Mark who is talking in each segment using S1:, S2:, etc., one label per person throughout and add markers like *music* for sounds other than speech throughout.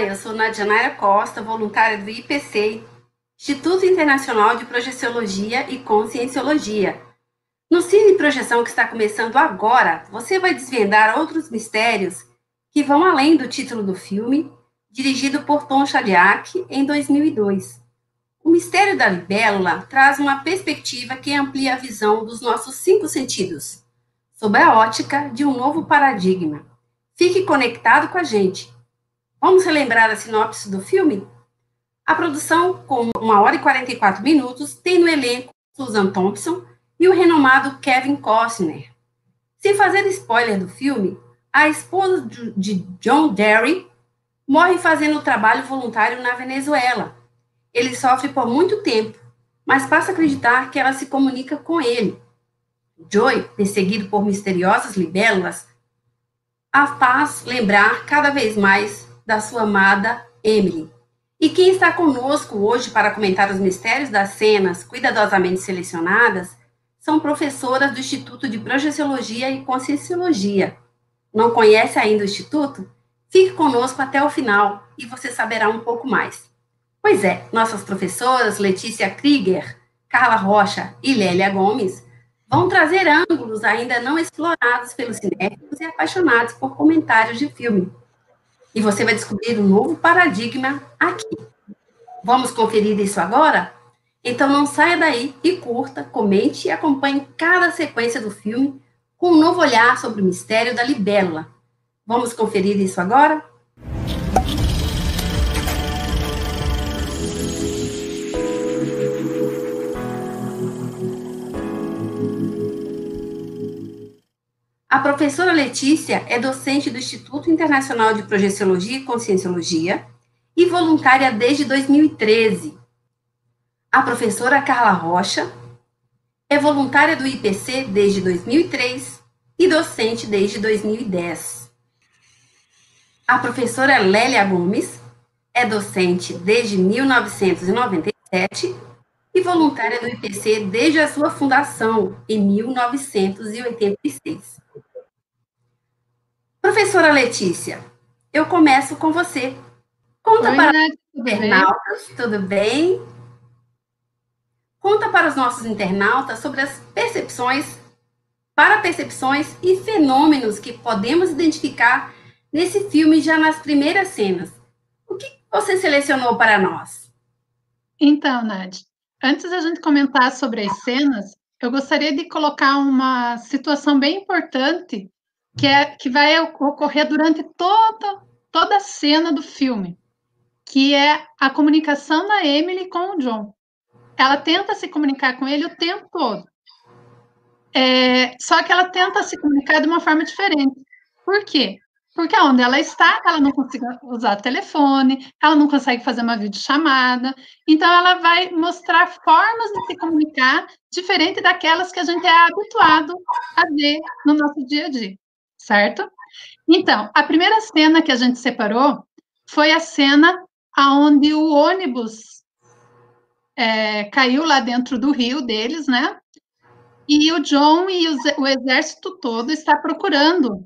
S1: Eu sou Nadianaira Costa, voluntária do IPC, Instituto Internacional de Projeciologia e Conscienciologia. No Cine Projeção que está começando agora, você vai desvendar outros mistérios que vão além do título do filme, dirigido por Tom Chaliak em 2002. O mistério da libélula traz uma perspectiva que amplia a visão dos nossos cinco sentidos, sob a ótica de um novo paradigma. Fique conectado com a gente. Vamos relembrar a sinopse do filme? A produção, com 1 hora e 44 minutos, tem no elenco Susan Thompson e o renomado Kevin Costner. Sem fazer spoiler do filme, a esposa de John Derry morre fazendo trabalho voluntário na Venezuela. Ele sofre por muito tempo, mas passa a acreditar que ela se comunica com ele. Joy, perseguido por misteriosas libélulas, a faz lembrar cada vez mais da sua amada Emily. E quem está conosco hoje para comentar os mistérios das cenas cuidadosamente selecionadas são professoras do Instituto de Projeciologia e Conscienciologia. Não conhece ainda o Instituto? Fique conosco até o final e você saberá um pouco mais. Pois é, nossas professoras Letícia Krieger, Carla Rocha e Lélia Gomes vão trazer ângulos ainda não explorados pelos cinéfilos e apaixonados por comentários de filme. E você vai descobrir um novo paradigma aqui. Vamos conferir isso agora? Então não saia daí e curta, comente e acompanhe cada sequência do filme com um novo olhar sobre o mistério da libélula. Vamos conferir isso agora? A professora Letícia é docente do Instituto Internacional de Projeciologia e Conscienciologia e voluntária desde 2013. A professora Carla Rocha é voluntária do IPC desde 2003 e docente desde 2010. A professora Lélia Gomes é docente desde 1997 e voluntária do IPC desde a sua fundação, em 1986. Professora Letícia, eu começo com você. Conta Oi, para os internautas, tudo bem? Conta para os nossos internautas sobre as percepções, para percepções e fenômenos que podemos identificar nesse filme já nas primeiras cenas. O que você selecionou para nós?
S2: Então, Nath, antes da gente comentar sobre as cenas, eu gostaria de colocar uma situação bem importante que, é, que vai ocorrer durante toda, toda a cena do filme, que é a comunicação da Emily com o John. Ela tenta se comunicar com ele o tempo todo. É, só que ela tenta se comunicar de uma forma diferente. Por quê? Porque onde ela está, ela não consegue usar telefone, ela não consegue fazer uma videochamada. Então, ela vai mostrar formas de se comunicar diferente daquelas que a gente é habituado a ver no nosso dia a dia certo? Então, a primeira cena que a gente separou foi a cena aonde o ônibus é, caiu lá dentro do rio deles, né? E o John e o, o exército todo está procurando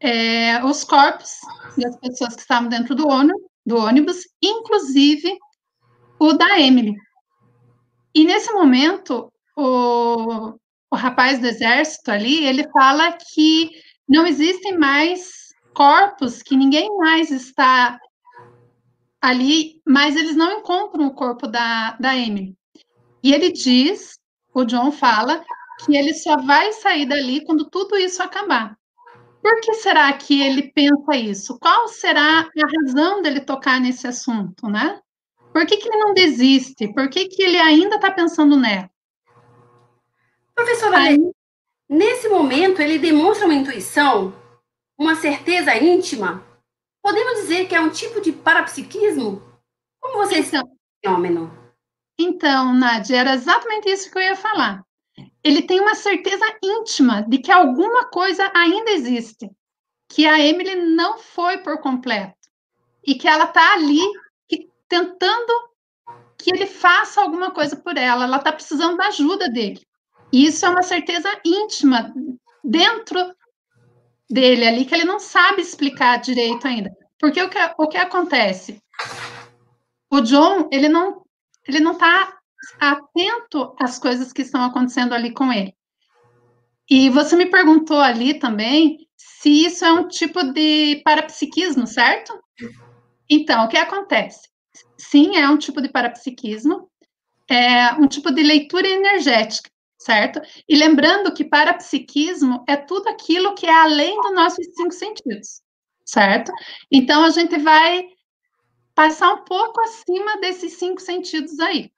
S2: é, os corpos das pessoas que estavam dentro do ônibus, do ônibus, inclusive o da Emily. E nesse momento, o, o rapaz do exército ali, ele fala que não existem mais corpos que ninguém mais está ali, mas eles não encontram o corpo da, da Emily. E ele diz, o John fala, que ele só vai sair dali quando tudo isso acabar. Por que será que ele pensa isso? Qual será a razão dele tocar nesse assunto, né? Por que, que ele não desiste? Por que, que ele ainda está pensando nela?
S1: Professora, Aí, Nesse momento, ele demonstra uma intuição, uma certeza íntima. Podemos dizer que é um tipo de parapsiquismo? Como você então, fenômeno?
S2: Então, Nádia, era exatamente isso que eu ia falar. Ele tem uma certeza íntima de que alguma coisa ainda existe, que a Emily não foi por completo e que ela está ali que, tentando que ele faça alguma coisa por ela. Ela está precisando da ajuda dele. Isso é uma certeza íntima dentro dele ali que ele não sabe explicar direito ainda. Porque o que, o que acontece? O John, ele não ele não está atento às coisas que estão acontecendo ali com ele. E você me perguntou ali também se isso é um tipo de parapsiquismo, certo? Então, o que acontece? Sim, é um tipo de parapsiquismo, é um tipo de leitura energética, certo? E lembrando que parapsiquismo é tudo aquilo que é além dos nossos cinco sentidos, certo? Então, a gente vai passar um pouco acima desses cinco sentidos aí.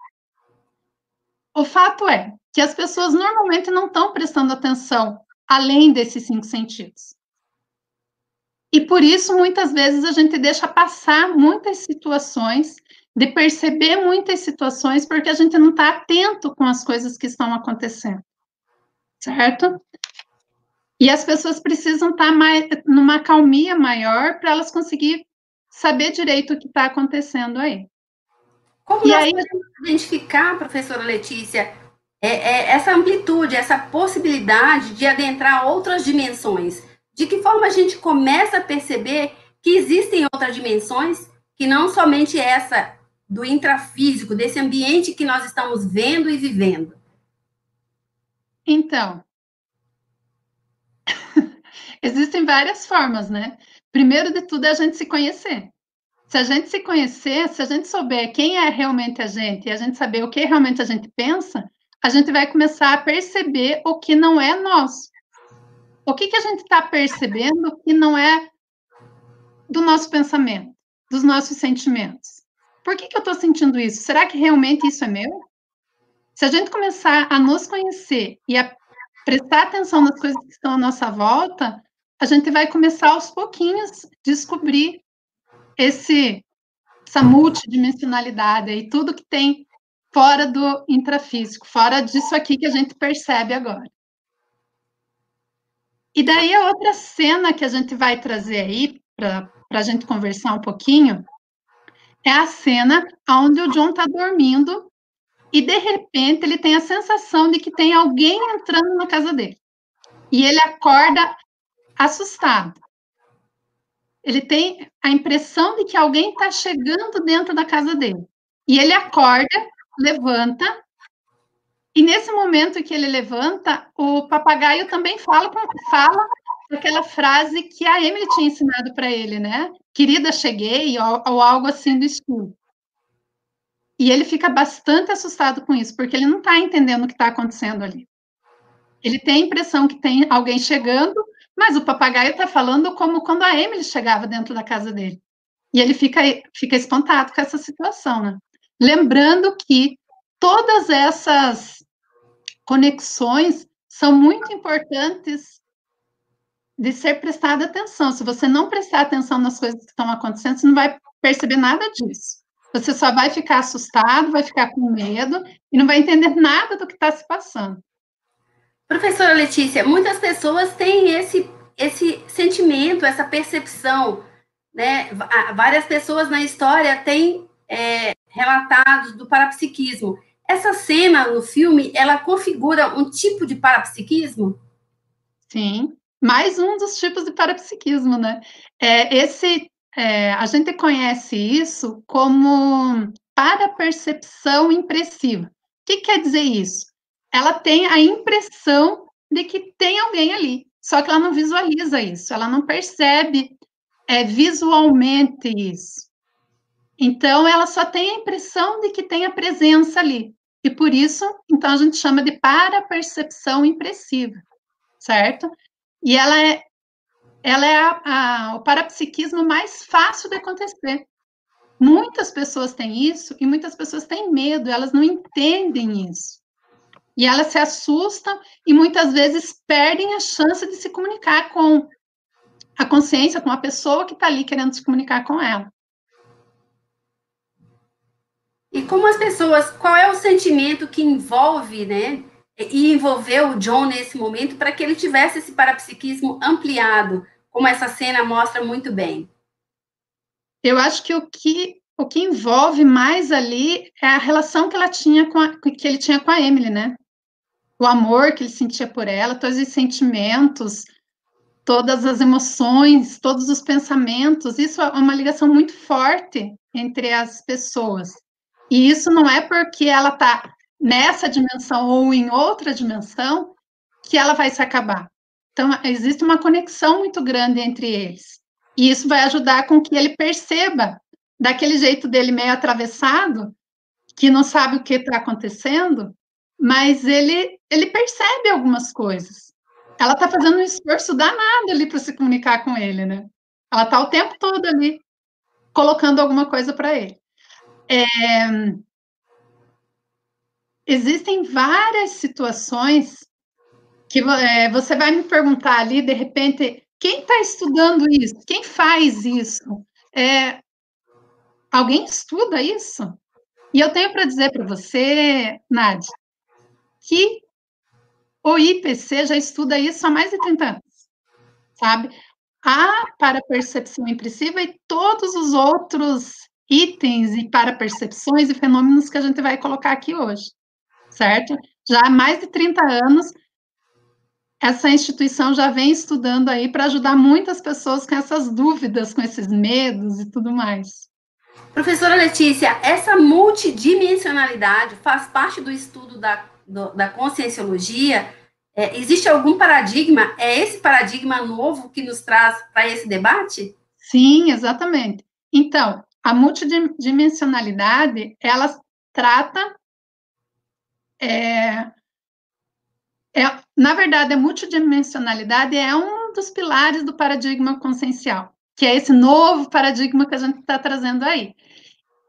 S2: O fato é que as pessoas normalmente não estão prestando atenção além desses cinco sentidos. E por isso, muitas vezes, a gente deixa passar muitas situações, de perceber muitas situações, porque a gente não está atento com as coisas que estão acontecendo. Certo? E as pessoas precisam estar tá mais, numa calmia maior para elas conseguir saber direito o que está acontecendo aí.
S1: Como e aí identificar, professora Letícia, é, é, essa amplitude, essa possibilidade de adentrar outras dimensões? De que forma a gente começa a perceber que existem outras dimensões, que não somente essa do intrafísico, desse ambiente que nós estamos vendo e vivendo?
S2: Então, *laughs* existem várias formas, né? Primeiro de tudo é a gente se conhecer. Se a gente se conhecer, se a gente souber quem é realmente a gente e a gente saber o que realmente a gente pensa, a gente vai começar a perceber o que não é nosso. O que, que a gente está percebendo que não é do nosso pensamento, dos nossos sentimentos? Por que, que eu estou sentindo isso? Será que realmente isso é meu? Se a gente começar a nos conhecer e a prestar atenção nas coisas que estão à nossa volta, a gente vai começar aos pouquinhos descobrir esse essa multidimensionalidade e tudo que tem fora do intrafísico, fora disso aqui que a gente percebe agora. E daí a outra cena que a gente vai trazer aí para a gente conversar um pouquinho é a cena onde o John está dormindo e de repente ele tem a sensação de que tem alguém entrando na casa dele. E ele acorda assustado ele tem a impressão de que alguém está chegando dentro da casa dele. E ele acorda, levanta, e nesse momento que ele levanta, o papagaio também fala, fala aquela frase que a Emily tinha ensinado para ele, né? Querida, cheguei, ou, ou algo assim do estilo. E ele fica bastante assustado com isso, porque ele não está entendendo o que está acontecendo ali. Ele tem a impressão que tem alguém chegando, mas o papagaio está falando como quando a Emily chegava dentro da casa dele. E ele fica, fica espantado com essa situação, né? Lembrando que todas essas conexões são muito importantes de ser prestada atenção. Se você não prestar atenção nas coisas que estão acontecendo, você não vai perceber nada disso. Você só vai ficar assustado, vai ficar com medo e não vai entender nada do que está se passando.
S1: Professora Letícia, muitas pessoas têm esse, esse sentimento, essa percepção, né? Várias pessoas na história têm é, relatados do parapsiquismo. Essa cena no filme, ela configura um tipo de parapsiquismo?
S2: Sim, mais um dos tipos de parapsiquismo, né? É, esse, é, a gente conhece isso como parapercepção impressiva. O que quer dizer isso? ela tem a impressão de que tem alguém ali, só que ela não visualiza isso, ela não percebe é, visualmente isso. Então, ela só tem a impressão de que tem a presença ali. E por isso, então, a gente chama de parapercepção impressiva, certo? E ela é, ela é a, a, o parapsiquismo mais fácil de acontecer. Muitas pessoas têm isso e muitas pessoas têm medo, elas não entendem isso. E elas se assustam e muitas vezes perdem a chance de se comunicar com a consciência, com a pessoa que está ali querendo se comunicar com ela.
S1: E como as pessoas, qual é o sentimento que envolve, né? E envolveu o John nesse momento para que ele tivesse esse parapsiquismo ampliado, como essa cena mostra muito bem?
S2: Eu acho que o que o que envolve mais ali é a relação que ela tinha com a, que ele tinha com a Emily, né? o amor que ele sentia por ela, todos os sentimentos, todas as emoções, todos os pensamentos. Isso é uma ligação muito forte entre as pessoas. E isso não é porque ela está nessa dimensão ou em outra dimensão que ela vai se acabar. Então, existe uma conexão muito grande entre eles. E isso vai ajudar com que ele perceba, daquele jeito dele meio atravessado, que não sabe o que está acontecendo, mas ele, ele percebe algumas coisas. Ela está fazendo um esforço danado ali para se comunicar com ele, né? Ela está o tempo todo ali colocando alguma coisa para ele. É, existem várias situações que é, você vai me perguntar ali, de repente, quem está estudando isso? Quem faz isso? É, alguém estuda isso? E eu tenho para dizer para você, Nádia, que o IPC já estuda isso há mais de 30 anos, sabe? A para-percepção impressiva e todos os outros itens e para-percepções e fenômenos que a gente vai colocar aqui hoje, certo? Já há mais de 30 anos, essa instituição já vem estudando aí para ajudar muitas pessoas com essas dúvidas, com esses medos e tudo mais.
S1: Professora Letícia, essa multidimensionalidade faz parte do estudo da, do, da conscienciologia? É, existe algum paradigma? É esse paradigma novo que nos traz para esse debate?
S2: Sim, exatamente. Então, a multidimensionalidade, ela trata é, é, na verdade, a multidimensionalidade é um dos pilares do paradigma consciencial, que é esse novo paradigma que a gente está trazendo aí.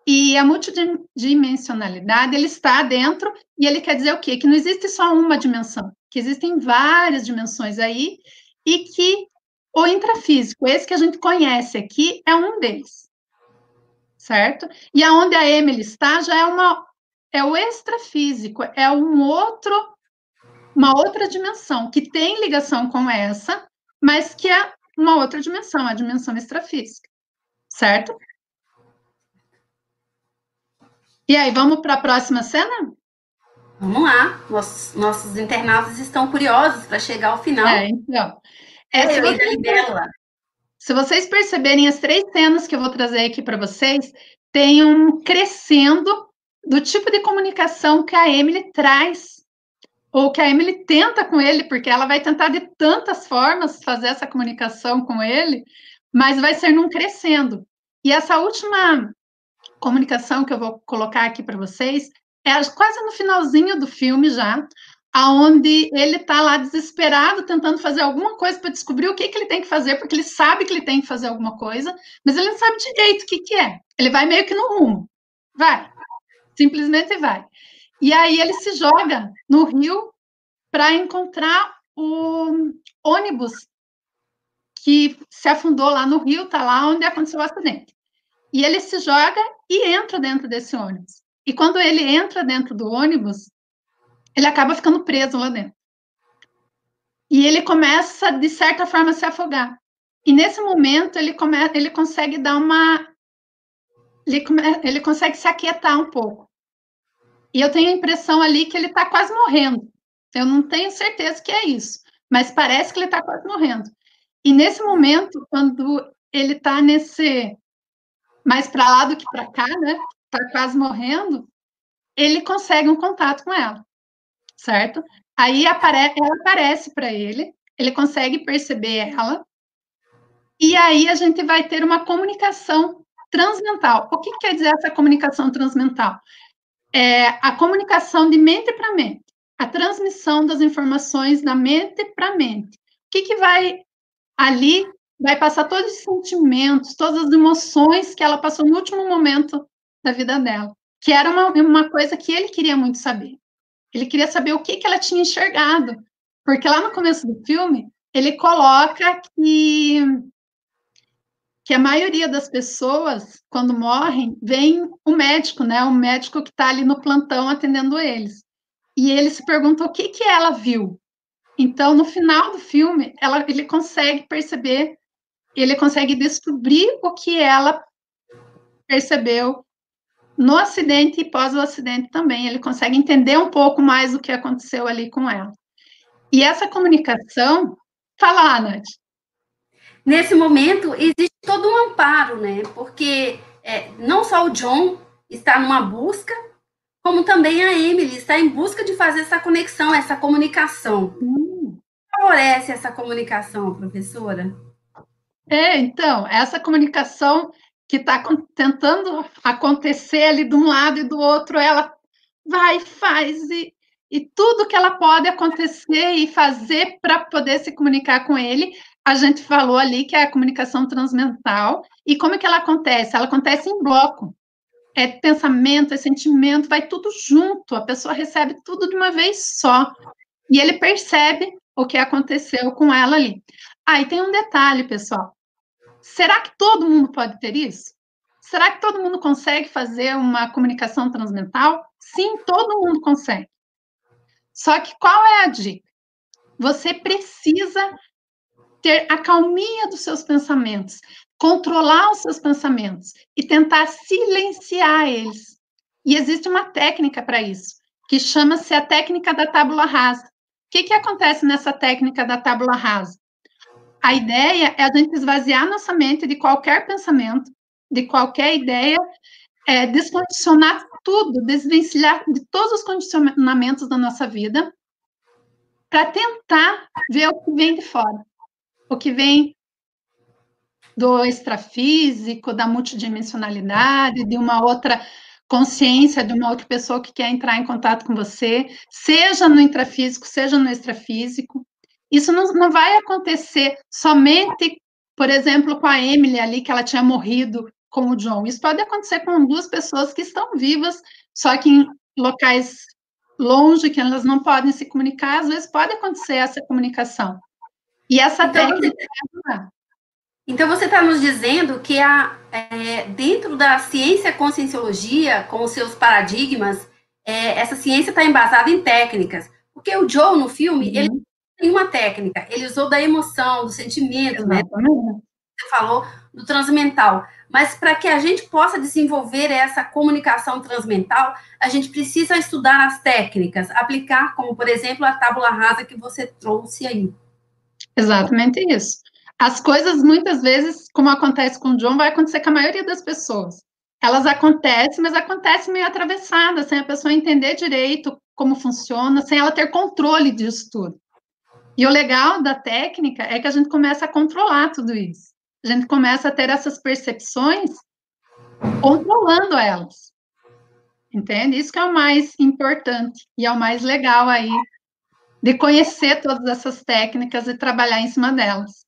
S2: E a multidimensionalidade, ele está dentro, e ele quer dizer o quê? Que não existe só uma dimensão, que existem várias dimensões aí, e que o intrafísico, esse que a gente conhece aqui, é um deles. Certo? E aonde a Emily está já é uma é o extrafísico, é um outro uma outra dimensão que tem ligação com essa, mas que é uma outra dimensão, a dimensão extrafísica, certo? E aí, vamos para a próxima cena?
S1: Vamos lá, nossos, nossos internautas estão curiosos para chegar ao final. É,
S2: então. É, se, vocês, se vocês perceberem as três cenas que eu vou trazer aqui para vocês, tem um crescendo do tipo de comunicação que a Emily traz ou que a Emily tenta com ele, porque ela vai tentar de tantas formas fazer essa comunicação com ele, mas vai ser num crescendo. E essa última comunicação que eu vou colocar aqui para vocês é quase no finalzinho do filme já, aonde ele está lá desesperado tentando fazer alguma coisa para descobrir o que, que ele tem que fazer, porque ele sabe que ele tem que fazer alguma coisa, mas ele não sabe direito o que, que é. Ele vai meio que no rumo. Vai. Simplesmente vai. E aí ele se joga no rio para encontrar o ônibus que se afundou lá no rio, tá lá onde aconteceu o acidente. E ele se joga e entra dentro desse ônibus. E quando ele entra dentro do ônibus, ele acaba ficando preso lá dentro. E ele começa, de certa forma, a se afogar. E nesse momento ele, come, ele consegue dar uma. Ele, ele consegue se aquietar um pouco. E eu tenho a impressão ali que ele está quase morrendo. Eu não tenho certeza que é isso, mas parece que ele está quase morrendo. E nesse momento, quando ele está nesse mais para lá do que para cá, né? Está quase morrendo, ele consegue um contato com ela, certo? Aí apare ela aparece para ele, ele consegue perceber ela, e aí a gente vai ter uma comunicação transmental. O que quer dizer essa comunicação transmental? é a comunicação de mente para mente, a transmissão das informações da mente para mente. O que, que vai ali? Vai passar todos os sentimentos, todas as emoções que ela passou no último momento da vida dela, que era uma, uma coisa que ele queria muito saber. Ele queria saber o que, que ela tinha enxergado, porque lá no começo do filme ele coloca que que a maioria das pessoas, quando morrem, vem o médico, né? O médico que está ali no plantão atendendo eles. E ele se pergunta o que, que ela viu. Então, no final do filme, ela, ele consegue perceber, ele consegue descobrir o que ela percebeu no acidente e pós o acidente também. Ele consegue entender um pouco mais o que aconteceu ali com ela. E essa comunicação, fala, Nath.
S1: Nesse momento existe todo um amparo, né? Porque é, não só o John está numa busca, como também a Emily está em busca de fazer essa conexão, essa comunicação. Hum. Favorece essa comunicação, professora?
S2: É, então, essa comunicação que está tentando acontecer ali de um lado e do outro, ela vai, faz, e, e tudo que ela pode acontecer e fazer para poder se comunicar com ele, a gente falou ali que é a comunicação transmental. E como é que ela acontece? Ela acontece em bloco. É pensamento, é sentimento, vai tudo junto. A pessoa recebe tudo de uma vez só. E ele percebe o que aconteceu com ela ali. Aí ah, tem um detalhe, pessoal. Será que todo mundo pode ter isso? Será que todo mundo consegue fazer uma comunicação transmental? Sim, todo mundo consegue. Só que qual é a dica? Você precisa ter a calminha dos seus pensamentos, controlar os seus pensamentos e tentar silenciar eles. E existe uma técnica para isso, que chama-se a técnica da tábula rasa. O que, que acontece nessa técnica da tábula rasa? A ideia é a gente esvaziar nossa mente de qualquer pensamento, de qualquer ideia, é, descondicionar tudo, desvencilhar de todos os condicionamentos da nossa vida, para tentar ver o que vem de fora o que vem do extrafísico, da multidimensionalidade, de uma outra consciência, de uma outra pessoa que quer entrar em contato com você, seja no intrafísico, seja no extrafísico. Isso não, não vai acontecer somente, por exemplo, com a Emily ali, que ela tinha morrido com o John. Isso pode acontecer com duas pessoas que estão vivas, só que em locais longe, que elas não podem se comunicar, às vezes pode acontecer essa comunicação. E essa então, técnica. Você,
S1: então, você está nos dizendo que a, é, dentro da ciência conscienciologia, com os seus paradigmas, é, essa ciência está embasada em técnicas. Porque o Joe, no filme, uhum. ele tem uma técnica, ele usou da emoção, do sentimento, né? Você falou do transmental. Mas para que a gente possa desenvolver essa comunicação transmental, a gente precisa estudar as técnicas, aplicar, como por exemplo a tábula rasa que você trouxe aí.
S2: Exatamente isso. As coisas, muitas vezes, como acontece com o John, vai acontecer com a maioria das pessoas. Elas acontecem, mas acontecem meio atravessadas, sem a pessoa entender direito como funciona, sem ela ter controle disso tudo. E o legal da técnica é que a gente começa a controlar tudo isso. A gente começa a ter essas percepções controlando elas. Entende? Isso que é o mais importante e é o mais legal aí de conhecer todas essas técnicas e trabalhar em cima delas.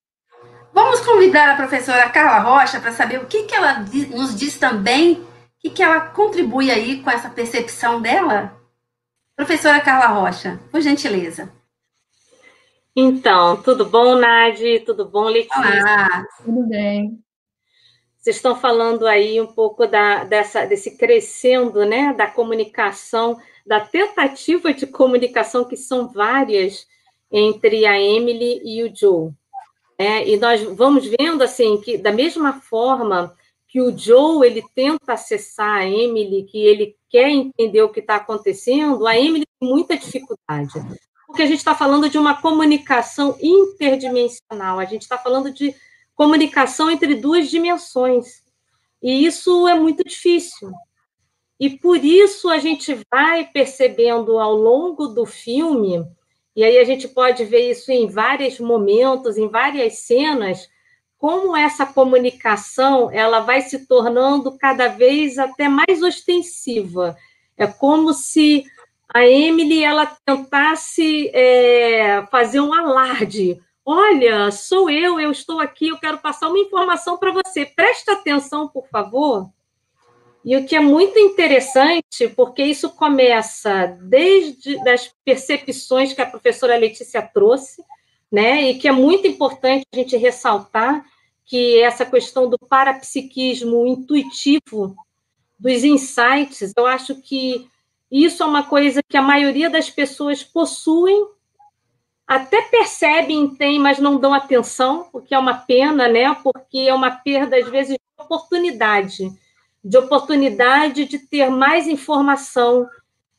S1: Vamos convidar a professora Carla Rocha para saber o que, que ela nos diz também, o que, que ela contribui aí com essa percepção dela? Professora Carla Rocha, por gentileza.
S3: Então, tudo bom, Nadi? Tudo bom, Letícia?
S2: Olá, tudo bem.
S3: Vocês estão falando aí um pouco da, dessa, desse crescendo, né, da comunicação da tentativa de comunicação, que são várias, entre a Emily e o Joe. É, e nós vamos vendo assim que, da mesma forma que o Joe ele tenta acessar a Emily, que ele quer entender o que está acontecendo, a Emily tem muita dificuldade. Porque a gente está falando de uma comunicação interdimensional, a gente está falando de comunicação entre duas dimensões. E isso é muito difícil. E por isso a gente vai percebendo ao longo do filme, e aí a gente pode ver isso em vários momentos, em várias cenas, como essa comunicação ela vai se tornando cada vez até mais ostensiva. É como se a Emily ela tentasse é, fazer um alarde. Olha, sou eu, eu estou aqui, eu quero passar uma informação para você. Presta atenção, por favor. E o que é muito interessante, porque isso começa desde as percepções que a professora Letícia trouxe, né? E que é muito importante a gente ressaltar que essa questão do parapsiquismo intuitivo, dos insights, eu acho que isso é uma coisa que a maioria das pessoas possuem, até percebem, tem, mas não dão atenção, o que é uma pena, né? Porque é uma perda, às vezes, de oportunidade de oportunidade de ter mais informação,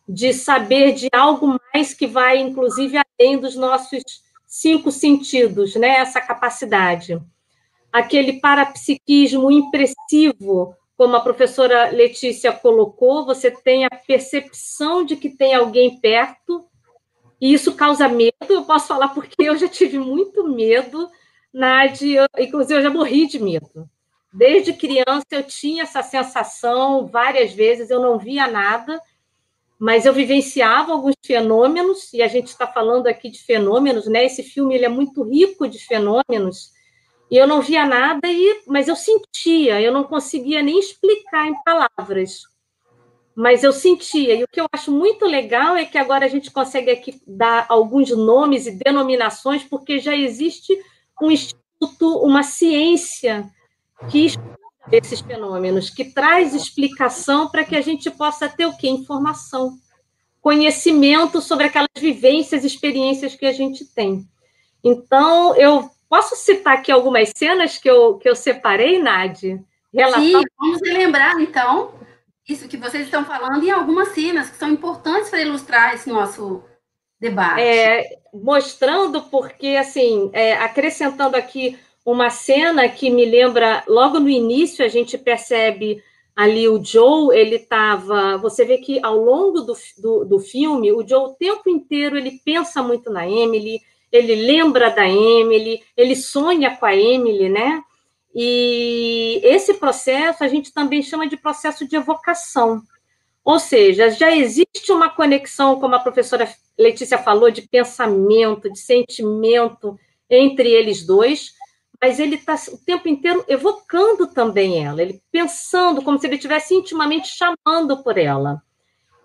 S3: de saber de algo mais que vai, inclusive, além dos nossos cinco sentidos, né? Essa capacidade. aquele parapsiquismo impressivo, como a professora Letícia colocou, você tem a percepção de que tem alguém perto, e isso causa medo. Eu posso falar porque eu já tive muito medo, Nádia, inclusive eu já morri de medo. Desde criança eu tinha essa sensação, várias vezes eu não via nada, mas eu vivenciava alguns fenômenos, e a gente está falando aqui de fenômenos, né? Esse filme ele é muito rico de fenômenos, e eu não via nada, e, mas eu sentia, eu não conseguia nem explicar em palavras, mas eu sentia. E o que eu acho muito legal é que agora a gente consegue aqui dar alguns nomes e denominações, porque já existe um instituto, uma ciência que estuda esses fenômenos, que traz explicação para que a gente possa ter o quê? Informação, conhecimento sobre aquelas vivências, experiências que a gente tem. Então, eu posso citar aqui algumas cenas que eu, que eu separei, Nadi?
S1: Sim, vamos relembrar, então, isso que vocês estão falando e algumas cenas que são importantes para ilustrar esse nosso debate.
S3: É, mostrando porque, assim, é, acrescentando aqui uma cena que me lembra, logo no início, a gente percebe ali o Joe, ele estava. Você vê que ao longo do, do, do, filme, o Joe o tempo inteiro ele pensa muito na Emily, ele lembra da Emily, ele sonha com a Emily, né? E esse processo a gente também chama de processo de evocação. Ou seja, já existe uma conexão, como a professora Letícia falou, de pensamento, de sentimento entre eles dois, mas ele está o tempo inteiro evocando também ela, ele pensando como se ele estivesse intimamente chamando por ela.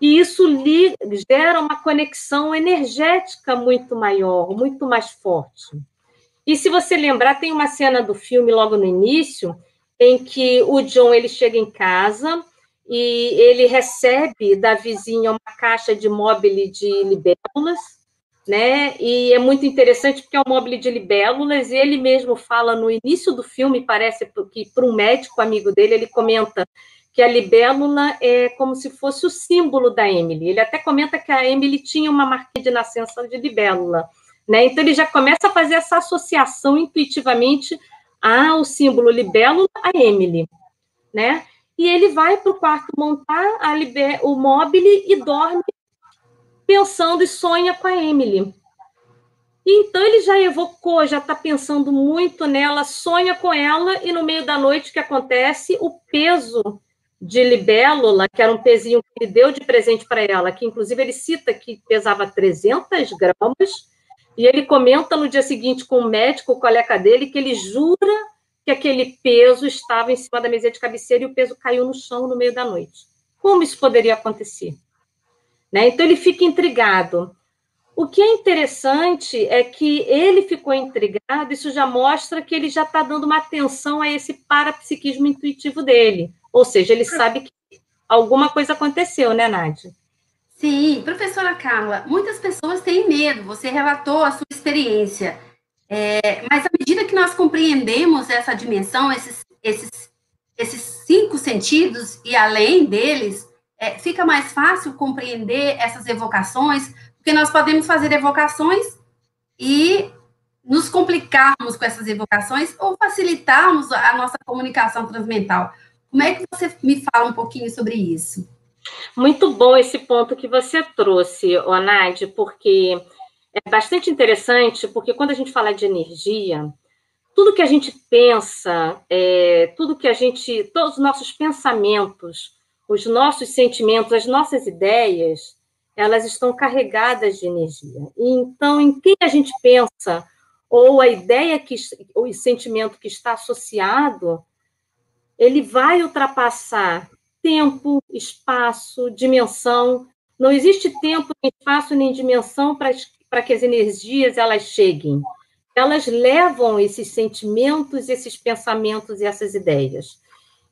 S3: E isso lhe gera uma conexão energética muito maior, muito mais forte. E se você lembrar, tem uma cena do filme logo no início em que o John ele chega em casa e ele recebe da vizinha uma caixa de mobile de libélulas né? E é muito interessante porque é um mobile de libélulas, e ele mesmo fala no início do filme, parece que para um médico amigo dele, ele comenta que a libélula é como se fosse o símbolo da Emily. Ele até comenta que a Emily tinha uma marquinha de nascença de libélula, né? Então ele já começa a fazer essa associação intuitivamente ao símbolo libélula a Emily, né? E ele vai para o quarto montar a o mobile e dorme pensando e sonha com a Emily. Então ele já evocou, já está pensando muito nela, sonha com ela, e no meio da noite o que acontece? O peso de libélula, que era um pezinho que ele deu de presente para ela, que inclusive ele cita que pesava 300 gramas, e ele comenta no dia seguinte com o médico, o colega dele, que ele jura que aquele peso estava em cima da mesa de cabeceira e o peso caiu no chão no meio da noite. Como isso poderia acontecer? Né? Então, ele fica intrigado. O que é interessante é que ele ficou intrigado, isso já mostra que ele já está dando uma atenção a esse parapsiquismo intuitivo dele. Ou seja, ele sabe que alguma coisa aconteceu, né, Nádia?
S1: Sim, professora Carla, muitas pessoas têm medo, você relatou a sua experiência. É, mas à medida que nós compreendemos essa dimensão, esses, esses, esses cinco sentidos e além deles, é, fica mais fácil compreender essas evocações, porque nós podemos fazer evocações e nos complicarmos com essas evocações ou facilitarmos a nossa comunicação transmental. Como é que você me fala um pouquinho sobre isso?
S3: Muito bom esse ponto que você trouxe, Onade, porque é bastante interessante, porque quando a gente fala de energia, tudo que a gente pensa, é, tudo que a gente, todos os nossos pensamentos, os nossos sentimentos, as nossas ideias, elas estão carregadas de energia. E então, em quem a gente pensa, ou a ideia que, o sentimento que está associado, ele vai ultrapassar tempo, espaço, dimensão. Não existe tempo, nem espaço, nem dimensão para que as energias elas cheguem. Elas levam esses sentimentos, esses pensamentos e essas ideias.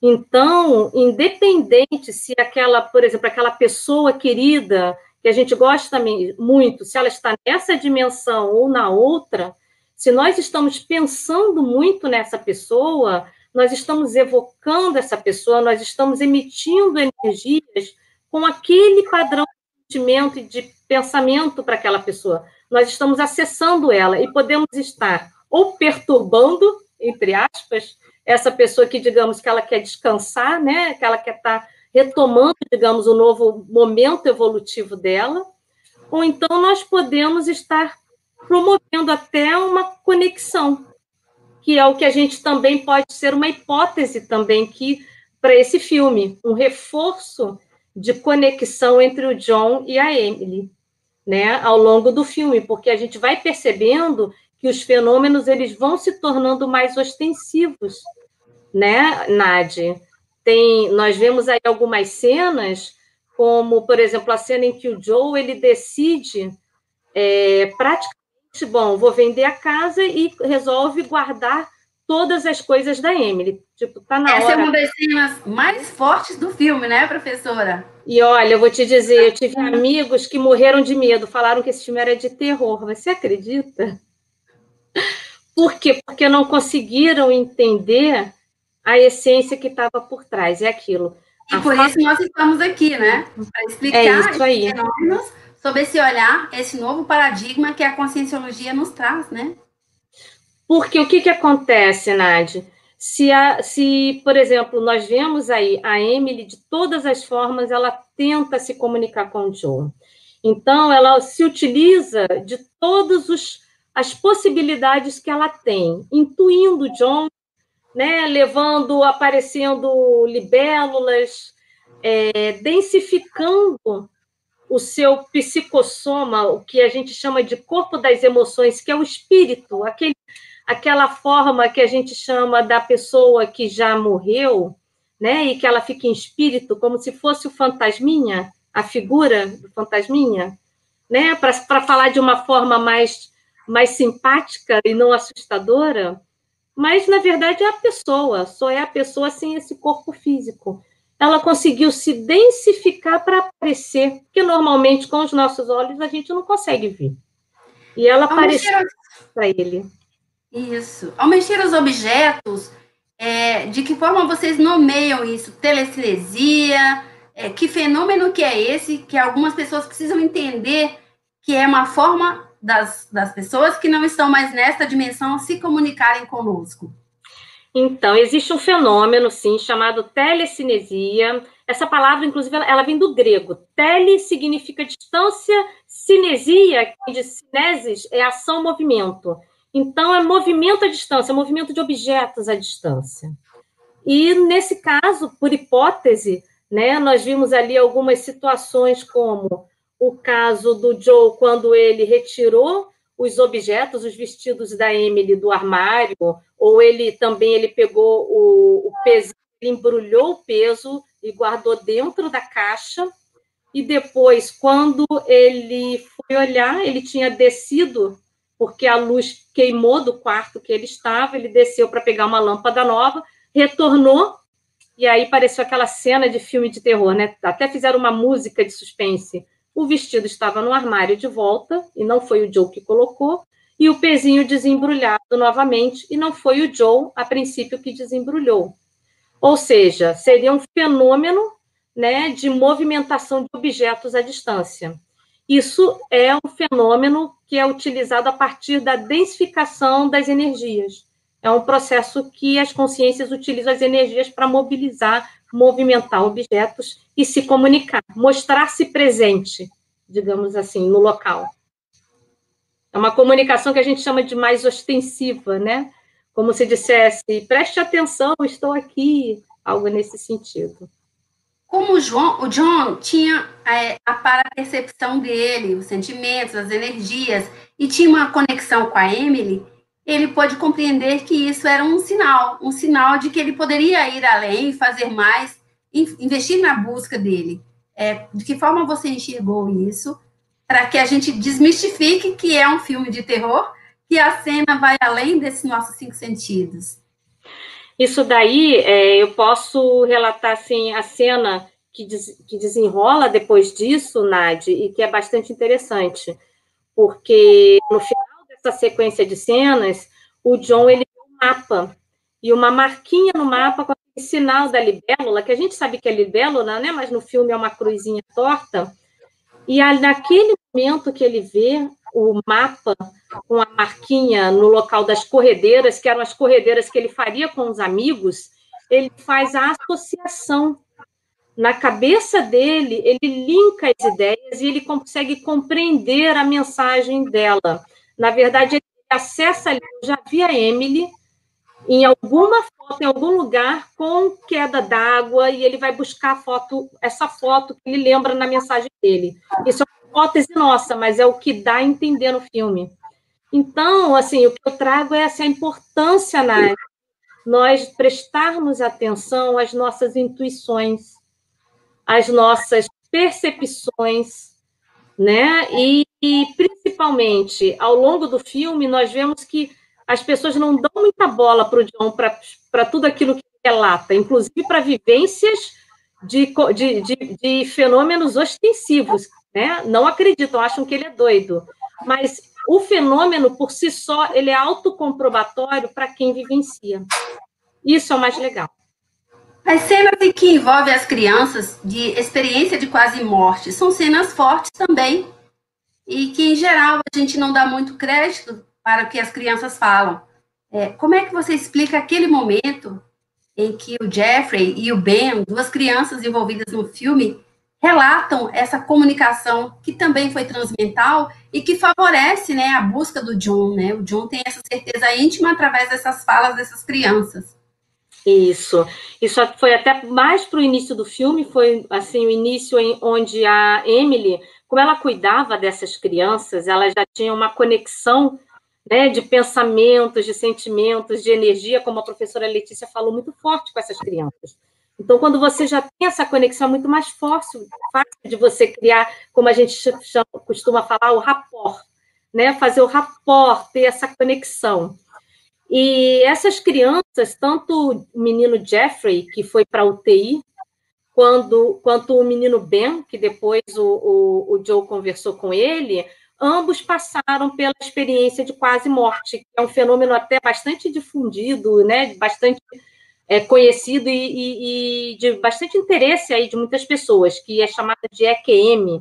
S3: Então, independente se aquela, por exemplo, aquela pessoa querida, que a gente gosta muito, se ela está nessa dimensão ou na outra, se nós estamos pensando muito nessa pessoa, nós estamos evocando essa pessoa, nós estamos emitindo energias com aquele padrão de sentimento e de pensamento para aquela pessoa. Nós estamos acessando ela e podemos estar ou perturbando entre aspas, essa pessoa que, digamos, que ela quer descansar, né? Que ela quer estar tá retomando, digamos, o novo momento evolutivo dela, ou então nós podemos estar promovendo até uma conexão, que é o que a gente também pode ser uma hipótese também que para esse filme, um reforço de conexão entre o John e a Emily, né, ao longo do filme, porque a gente vai percebendo que os fenômenos eles vão se tornando mais ostensivos, né, Nadi? Tem, nós vemos aí algumas cenas, como, por exemplo, a cena em que o Joe ele decide é, praticamente, bom, vou vender a casa e resolve guardar todas as coisas da Emily. Tipo, tá na
S1: Essa
S3: hora.
S1: é uma das cenas mais fortes do filme, né, professora?
S3: E olha, eu vou te dizer, eu tive amigos que morreram de medo, falaram que esse filme era de terror. Você acredita? Por quê? Porque não conseguiram entender a essência que estava por trás, é aquilo.
S1: E a por isso nós estamos aqui, né? Para explicar
S3: é isso aí.
S1: fenômenos sobre esse olhar, esse novo paradigma que a conscienciologia nos traz, né?
S3: Porque o que, que acontece, Nádia? Se, a, se, por exemplo, nós vemos aí a Emily, de todas as formas, ela tenta se comunicar com o Joe. Então, ela se utiliza de todas as possibilidades que ela tem, intuindo John, né, levando, aparecendo libélulas, é, densificando o seu psicossoma, o que a gente chama de corpo das emoções, que é o espírito, aquele aquela forma que a gente chama da pessoa que já morreu, né, e que ela fica em espírito, como se fosse o fantasminha, a figura do fantasminha, né, para falar de uma forma mais, mais simpática e não assustadora, mas na verdade é a pessoa, só é a pessoa sem esse corpo físico. Ela conseguiu se densificar para aparecer, que normalmente com os nossos olhos a gente não consegue ver. E ela apareceu para ele.
S1: Isso. Ao mexer os objetos, é, de que forma vocês nomeiam isso? Telecinesia? É, que fenômeno que é esse que algumas pessoas precisam entender que é uma forma das, das pessoas que não estão mais nesta dimensão se comunicarem conosco?
S3: Então, existe um fenômeno, sim, chamado telecinesia. Essa palavra, inclusive, ela vem do grego. Tele significa distância, cinesia, de cinesis é ação-movimento. Então, é movimento à distância, é movimento de objetos à distância. E, nesse caso, por hipótese, né, nós vimos ali algumas situações, como o caso do Joe, quando ele retirou os objetos, os vestidos da Emily do armário, ou ele também ele pegou o, o peso, embrulhou o peso e guardou dentro da caixa. E depois, quando ele foi olhar, ele tinha descido porque a luz queimou do quarto que ele estava, ele desceu para pegar uma lâmpada nova, retornou, e aí pareceu aquela cena de filme de terror, né? Até fizeram uma música de suspense. O vestido estava no armário de volta, e não foi o Joe que colocou, e o pezinho desembrulhado novamente, e não foi o Joe, a princípio, que desembrulhou. Ou seja, seria um fenômeno né, de movimentação de objetos à distância. Isso é um fenômeno que é utilizado a partir da densificação das energias. É um processo que as consciências utilizam as energias para mobilizar, movimentar objetos e se comunicar, mostrar-se presente, digamos assim, no local. É uma comunicação que a gente chama de mais ostensiva, né? Como se dissesse, preste atenção, estou aqui, algo nesse sentido
S1: como o, João, o John tinha é, a para-percepção dele, os sentimentos, as energias, e tinha uma conexão com a Emily, ele pôde compreender que isso era um sinal, um sinal de que ele poderia ir além, fazer mais, investir na busca dele. É, de que forma você enxergou isso, para que a gente desmistifique que é um filme de terror, que a cena vai além desses nossos cinco sentidos?
S3: Isso daí, é, eu posso relatar assim, a cena que, des, que desenrola depois disso, Nadi, e que é bastante interessante, porque no final dessa sequência de cenas, o John ele tem um mapa, e uma marquinha no mapa com aquele sinal da libélula, que a gente sabe que é libélula, né? mas no filme é uma cruzinha torta, e naquele momento que ele vê o mapa com a marquinha no local das corredeiras, que eram as corredeiras que ele faria com os amigos, ele faz a associação. Na cabeça dele, ele linka as ideias e ele consegue compreender a mensagem dela. Na verdade, ele acessa ali, eu já vi a Emily em alguma foto, em algum lugar, com queda d'água, e ele vai buscar foto, essa foto que ele lembra na mensagem dele. Isso é uma hipótese nossa, mas é o que dá a entender no filme. Então, assim, o que eu trago é essa importância na nós prestarmos atenção às nossas intuições, às nossas percepções, né? E, e principalmente ao longo do filme nós vemos que as pessoas não dão muita bola para o John para tudo aquilo que relata, inclusive para vivências de, de, de, de, fenômenos ostensivos, né? Não acreditam, acham que ele é doido. Mas o fenômeno, por si só, ele é autocomprobatório para quem vivencia. Isso é o mais legal.
S1: As cenas em que envolvem as crianças de experiência de quase morte são cenas fortes também e que, em geral, a gente não dá muito crédito para o que as crianças falam. É, como é que você explica aquele momento em que o Jeffrey e o Ben, duas crianças envolvidas no filme, relatam essa comunicação que também foi transmental e que favorece né, a busca do John. Né? O John tem essa certeza íntima através dessas falas dessas crianças.
S3: Isso. Isso foi até mais para o início do filme, foi assim o início em, onde a Emily, como ela cuidava dessas crianças, ela já tinha uma conexão né, de pensamentos, de sentimentos, de energia, como a professora Letícia falou, muito forte com essas crianças. Então, quando você já tem essa conexão, é muito mais fácil, fácil de você criar, como a gente chama, costuma falar, o rapport, né? Fazer o rapport, ter essa conexão. E essas crianças, tanto o menino Jeffrey, que foi para a UTI, quando, quanto o menino Ben, que depois o, o, o Joe conversou com ele, ambos passaram pela experiência de quase morte, que é um fenômeno até bastante difundido, né, bastante é, conhecido e, e, e, de bastante interesse aí de muitas pessoas, que é chamada de EQM,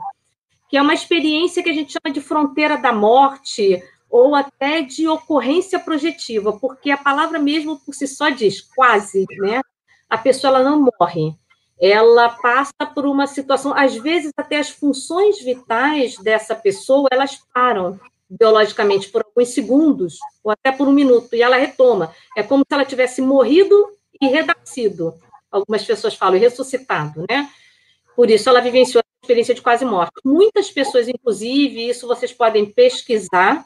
S3: que é uma experiência que a gente chama de fronteira da morte, ou até de ocorrência projetiva, porque a palavra mesmo por si só diz quase, né? A pessoa ela não morre, ela passa por uma situação, às vezes até as funções vitais dessa pessoa elas param biologicamente por alguns segundos ou até por um minuto e ela retoma. É como se ela tivesse morrido e renascido. Algumas pessoas falam ressuscitado, né? Por isso ela vivenciou a experiência de quase morte. Muitas pessoas, inclusive, isso vocês podem pesquisar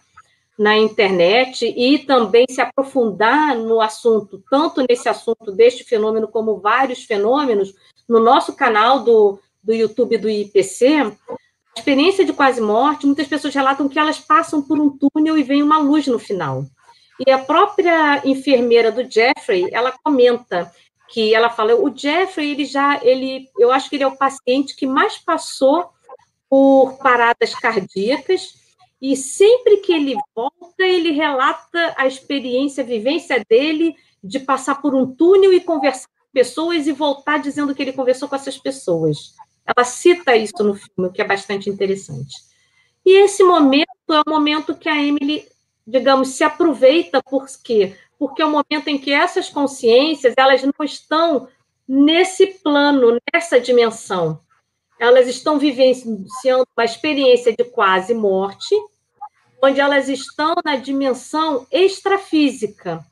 S3: na internet e também se aprofundar no assunto, tanto nesse assunto deste fenômeno como vários fenômenos, no nosso canal do, do YouTube do IPC, a experiência de quase morte, muitas pessoas relatam que elas passam por um túnel e vem uma luz no final. E a própria enfermeira do Jeffrey, ela comenta que ela fala, o Jeffrey, ele já, ele, eu acho que ele é o paciente que mais passou por paradas cardíacas e sempre que ele volta, ele relata a experiência, a vivência dele de passar por um túnel e conversar com pessoas e voltar dizendo que ele conversou com essas pessoas. Ela cita isso no filme, o que é bastante interessante. E esse momento é o momento que a Emily, digamos, se aproveita por quê? Porque é o momento em que essas consciências, elas não estão nesse plano, nessa dimensão. Elas estão vivenciando uma experiência de quase morte, onde elas estão na dimensão extrafísica,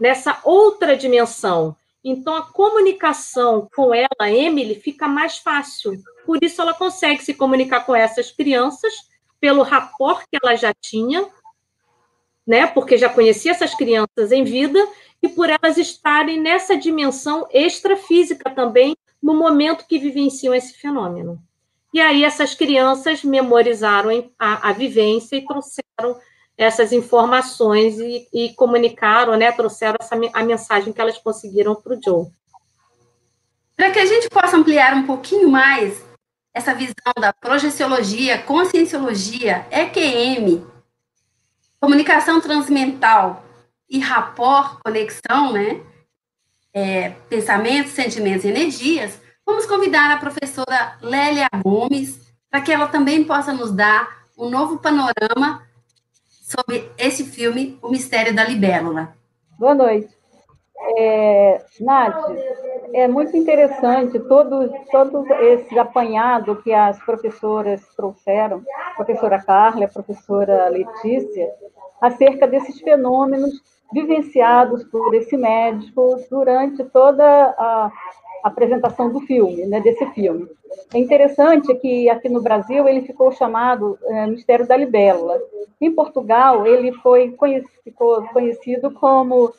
S3: nessa outra dimensão. Então, a comunicação com ela, Emily, fica mais fácil. Por isso, ela consegue se comunicar com essas crianças, pelo rapport que ela já tinha, né? porque já conhecia essas crianças em vida, e por elas estarem nessa dimensão extrafísica também, no momento que vivenciam esse fenômeno. E aí essas crianças memorizaram a, a vivência e trouxeram essas informações e, e, comunicaram, né, trouxeram essa, a mensagem que elas conseguiram para o Joe.
S1: Para que a gente possa ampliar um pouquinho mais essa visão da projeciologia, conscienciologia, EQM, comunicação transmental e rapport, conexão, né, é, pensamentos, sentimentos e energias, Vamos convidar a professora Lélia Gomes para que ela também possa nos dar um novo panorama sobre esse filme, O Mistério da Libélula.
S4: Boa noite. É, Nath, é muito interessante todo, todo esse apanhado que as professoras trouxeram, professora Carla, professora Letícia, acerca desses fenômenos vivenciados por esse médico durante toda a apresentação do filme, né, desse filme. É interessante que aqui no Brasil ele ficou chamado é, Mistério da Libélula. Em Portugal ele foi conhecido, ficou conhecido como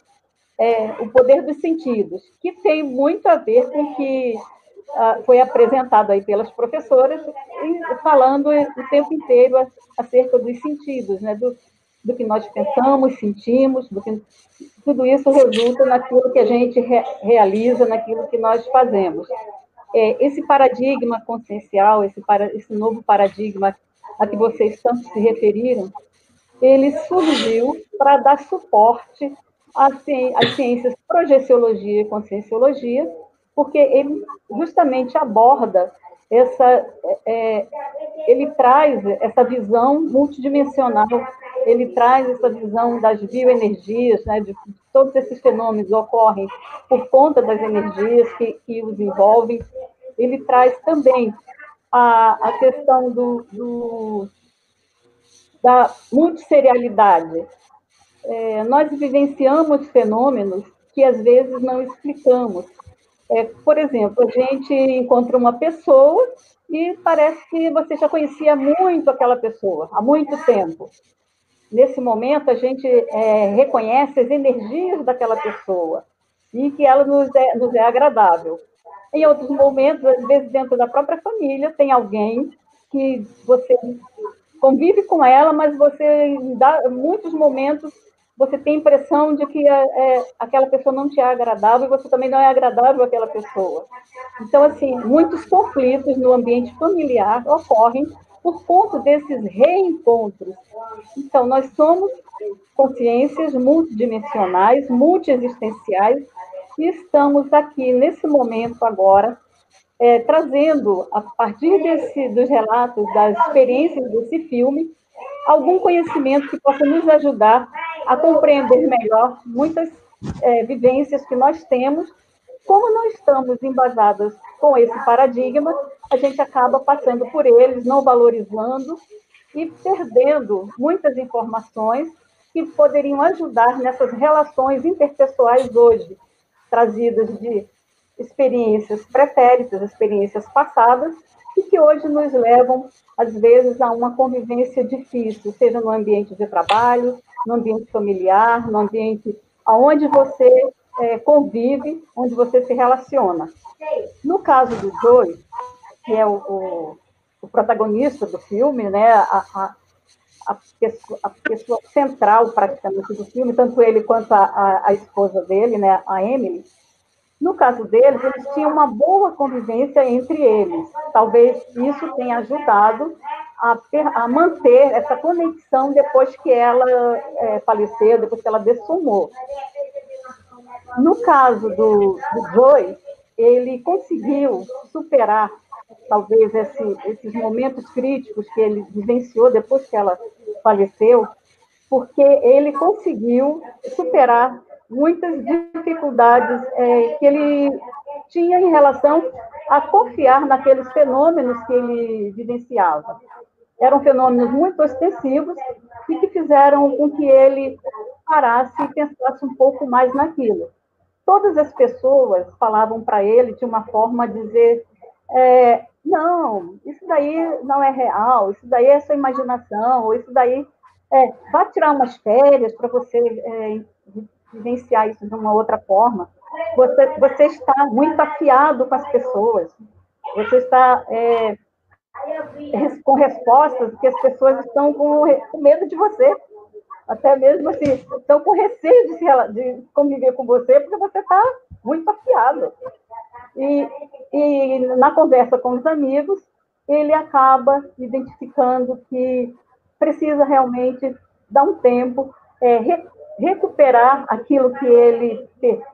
S4: é, o poder dos sentidos, que tem muito a ver com o que uh, foi apresentado aí pelas professoras, falando o tempo inteiro acerca dos sentidos, né, do, do que nós pensamos, sentimos, que, tudo isso resulta naquilo que a gente re, realiza, naquilo que nós fazemos. É, esse paradigma consciencial, esse, para, esse novo paradigma a que vocês tanto se referiram, ele surgiu para dar suporte às ciências projeciologia e conscienciologia, porque ele justamente aborda essa, é, é, ele traz essa visão multidimensional, ele traz essa visão das bioenergias, né, de todos esses fenômenos ocorrem por conta das energias que, que os envolvem. Ele traz também a, a questão do, do da multisserialidade. É, nós vivenciamos fenômenos que às vezes não explicamos. É, por exemplo, a gente encontra uma pessoa e parece que você já conhecia muito aquela pessoa, há muito tempo. Nesse momento, a gente é, reconhece as energias daquela pessoa e que ela nos é, nos é agradável. Em outros momentos, às vezes dentro da própria família, tem alguém que você convive com ela, mas você, em muitos momentos, você tem a impressão de que é, é, aquela pessoa não te é agradável e você também não é agradável àquela pessoa. Então, assim, muitos conflitos no ambiente familiar ocorrem por conta desses reencontros. Então, nós somos consciências multidimensionais, multiexistenciais, e estamos aqui, nesse momento agora, é, trazendo, a partir desse, dos relatos, das experiências desse filme, algum conhecimento que possa nos ajudar a compreender melhor muitas é, vivências que nós temos. Como não estamos embasadas com esse paradigma, a gente acaba passando por eles, não valorizando e perdendo muitas informações que poderiam ajudar nessas relações interpessoais hoje, trazidas de experiências pretéritas, experiências passadas, e que hoje nos levam, às vezes, a uma convivência difícil, seja no ambiente de trabalho, no ambiente familiar, no ambiente onde você é, convive, onde você se relaciona. No caso dos dois, que é o, o, o protagonista do filme, né, a, a, a, pessoa, a, pessoa, central praticamente do filme, tanto ele quanto a, a, esposa dele, né, a Emily, no caso deles, eles tinham uma boa convivência entre eles. Talvez isso tenha ajudado a, a manter essa conexão depois que ela é, faleceu, depois que ela dessumou. No caso do, do Joy, ele conseguiu superar talvez esse, esses momentos críticos que ele vivenciou depois que ela faleceu, porque ele conseguiu superar muitas dificuldades é, que ele tinha em relação a confiar naqueles fenômenos que ele vivenciava. Eram fenômenos muito ostensivos e que fizeram com que ele parasse e pensasse um pouco mais naquilo. Todas as pessoas falavam para ele de uma forma de dizer: é, não, isso daí não é real, isso daí é sua imaginação, ou isso daí é, vá tirar umas férias para você é, vivenciar isso de uma outra forma. Você, você está muito afiado com as pessoas. Você está é, com respostas que as pessoas estão com, com, medo de você. Até mesmo assim, estão com receio de, se, de conviver com você, porque você está muito afiado. E, e na conversa com os amigos, ele acaba identificando que precisa realmente dar um tempo, é, recuperar aquilo que ele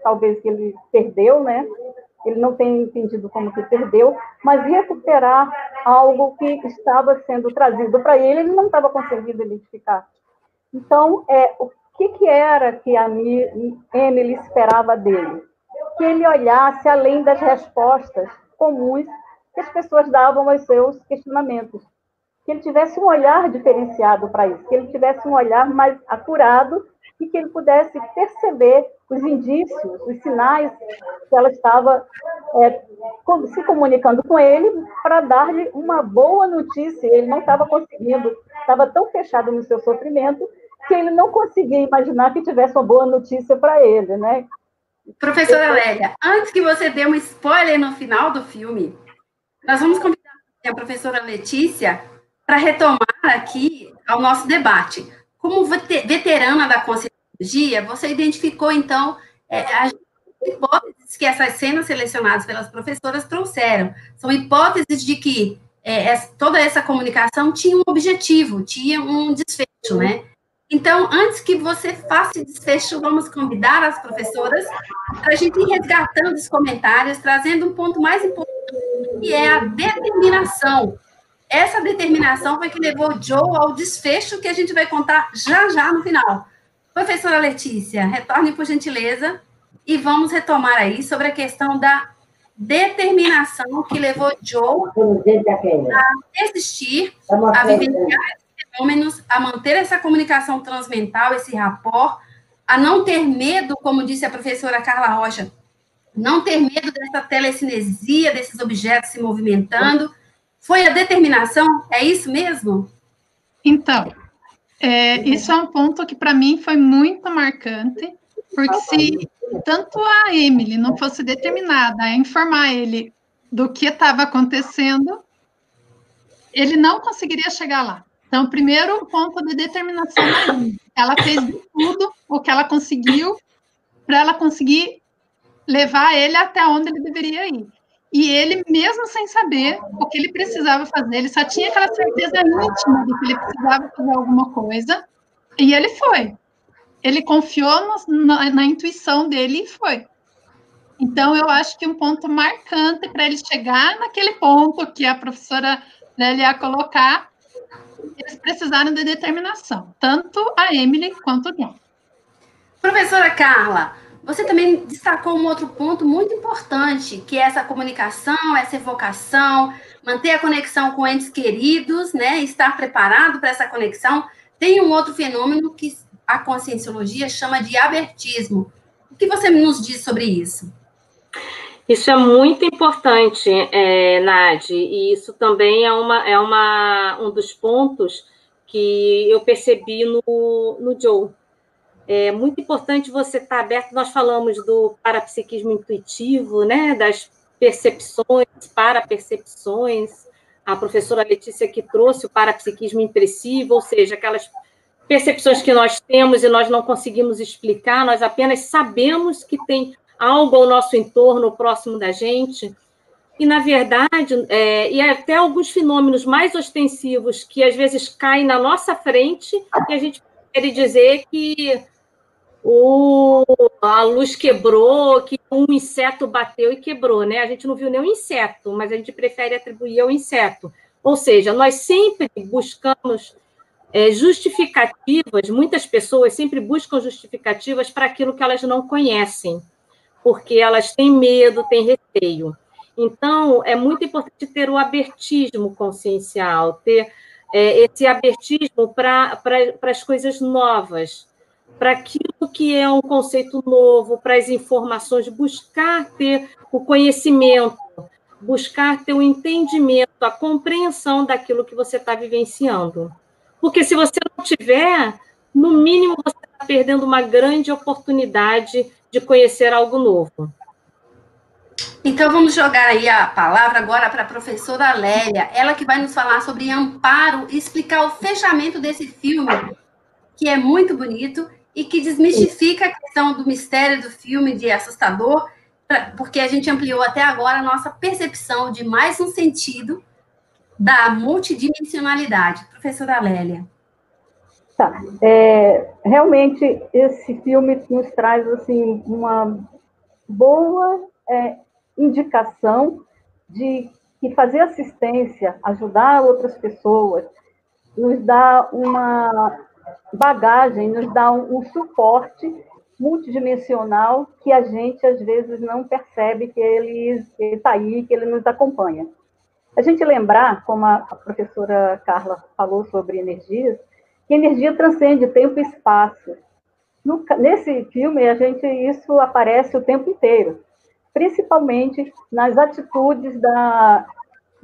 S4: talvez que ele perdeu, né? ele não tem entendido como que perdeu, mas recuperar algo que estava sendo trazido para ele, ele não estava conseguindo identificar. Então, é, o que, que era que a Emily esperava dele? Que ele olhasse além das respostas comuns que as pessoas davam aos seus questionamentos. Que ele tivesse um olhar diferenciado para isso, que ele tivesse um olhar mais acurado e que ele pudesse perceber os indícios, os sinais que ela estava é, se comunicando com ele para dar-lhe uma boa notícia. Ele não estava conseguindo, estava tão fechado no seu sofrimento que ele não conseguia imaginar que tivesse uma boa notícia para ele, né?
S1: Professora Lélia, antes que você dê um spoiler no final do filme, nós vamos convidar a professora Letícia para retomar aqui ao nosso debate. Como veterana da conscienciologia, você identificou, então, é, as hipóteses que essas cenas selecionadas pelas professoras trouxeram. São hipóteses de que é, toda essa comunicação tinha um objetivo, tinha um desfecho, né? Então, antes que você faça esse desfecho, vamos convidar as professoras para a gente ir resgatando os comentários, trazendo um ponto mais importante, que é a determinação essa determinação foi que levou o Joe ao desfecho que a gente vai contar já já no final. Professora Letícia, retorne por gentileza e vamos retomar aí sobre a questão da determinação que levou Joe a resistir, a vivenciar esses fenômenos, a manter essa comunicação transmental, esse rapport, a não ter medo, como disse a professora Carla Rocha, não ter medo dessa telecinesia, desses objetos se movimentando, foi a determinação? É isso mesmo?
S2: Então, é, isso é um ponto que para mim foi muito marcante, porque se tanto a Emily não fosse determinada a informar ele do que estava acontecendo, ele não conseguiria chegar lá. Então, primeiro ponto de determinação da Emily. Ela fez tudo o que ela conseguiu para ela conseguir levar ele até onde ele deveria ir. E ele, mesmo sem saber o que ele precisava fazer, ele só tinha aquela certeza íntima de que ele precisava fazer alguma coisa, e ele foi. Ele confiou no, na, na intuição dele e foi. Então, eu acho que um ponto marcante para ele chegar naquele ponto que a professora Lélia ia colocar, eles precisaram de determinação, tanto a Emily quanto o John.
S1: Professora Carla, você também destacou um outro ponto muito importante, que é essa comunicação, essa evocação, manter a conexão com entes queridos, né? Estar preparado para essa conexão. Tem um outro fenômeno que a conscienciologia chama de abertismo. O que você nos diz sobre isso?
S3: Isso é muito importante, é, e isso também é, uma, é uma, um dos pontos que eu percebi no, no Joe. É muito importante você estar aberto. Nós falamos do parapsiquismo intuitivo, né, das percepções, para percepções. A professora Letícia que trouxe o parapsiquismo impressivo, ou seja, aquelas percepções que nós temos e nós não conseguimos explicar, nós apenas sabemos que tem algo ao nosso entorno, próximo da gente. E, na verdade, é, e até alguns fenômenos mais ostensivos que às vezes caem na nossa frente e a gente quer dizer que o, a luz quebrou, que um inseto bateu e quebrou, né? A gente não viu nenhum inseto, mas a gente prefere atribuir ao inseto. Ou seja, nós sempre buscamos é, justificativas, muitas pessoas sempre buscam justificativas para aquilo que elas não conhecem, porque elas têm medo, têm receio. Então, é muito importante ter o abertismo consciencial, ter é, esse abertismo para as coisas novas, para aquilo que é um conceito novo, para as informações, buscar ter o conhecimento, buscar ter o entendimento, a compreensão daquilo que você está vivenciando. Porque se você não tiver, no mínimo você está perdendo uma grande oportunidade de conhecer algo novo.
S1: Então vamos jogar aí a palavra agora para a professora Lélia, ela que vai nos falar sobre amparo e explicar o fechamento desse filme, que é muito bonito e que desmistifica a questão do mistério do filme de assustador, porque a gente ampliou até agora a nossa percepção de mais um sentido da multidimensionalidade. Professora Lélia.
S4: Tá. É, realmente, esse filme nos traz assim, uma boa é, indicação de que fazer assistência, ajudar outras pessoas, nos dá uma bagagem, nos dá um, um suporte multidimensional que a gente às vezes não percebe que ele está aí, que ele nos acompanha. A gente lembrar, como a, professora Carla falou sobre energias, que energia transcende tempo e espaço. No, nesse filme, a gente isso aparece o tempo inteiro, principalmente nas atitudes da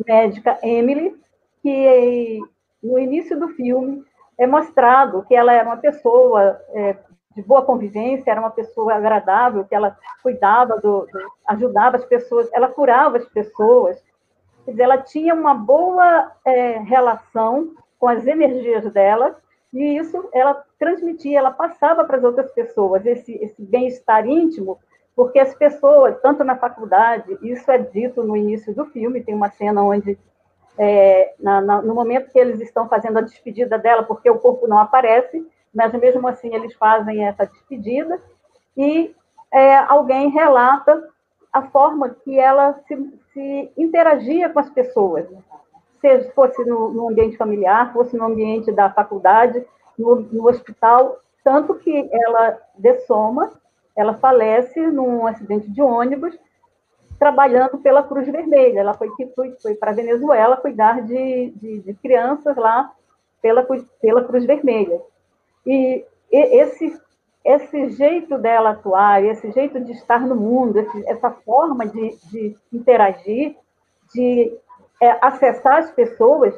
S4: médica Emily, que no início do filme é mostrado que ela era uma pessoa é, de boa convivência, era uma pessoa agradável, que ela cuidava, do, do, ajudava as pessoas, ela curava as pessoas. Ela tinha uma boa é, relação com as energias dela e isso ela transmitia, ela passava para as outras pessoas esse, esse bem-estar íntimo, porque as pessoas, tanto na faculdade, isso é dito no início do filme, tem uma cena onde, é, na, na, no momento que eles estão fazendo a despedida dela, porque o corpo não aparece, mas mesmo assim eles fazem essa despedida, e é, alguém relata a forma que ela se, se interagia com as pessoas, seja fosse no, no, ambiente familiar, fosse no ambiente da faculdade, no, no hospital, tanto que ela dessoma, ela falece num acidente de ônibus, trabalhando pela Cruz Vermelha. Ela foi, foi, foi para a Venezuela cuidar de, de, de, crianças lá pela, pela Cruz Vermelha. E, e esse, esse jeito dela atuar, esse jeito de estar no mundo, esse, essa forma de, de interagir, de é, acessar as pessoas,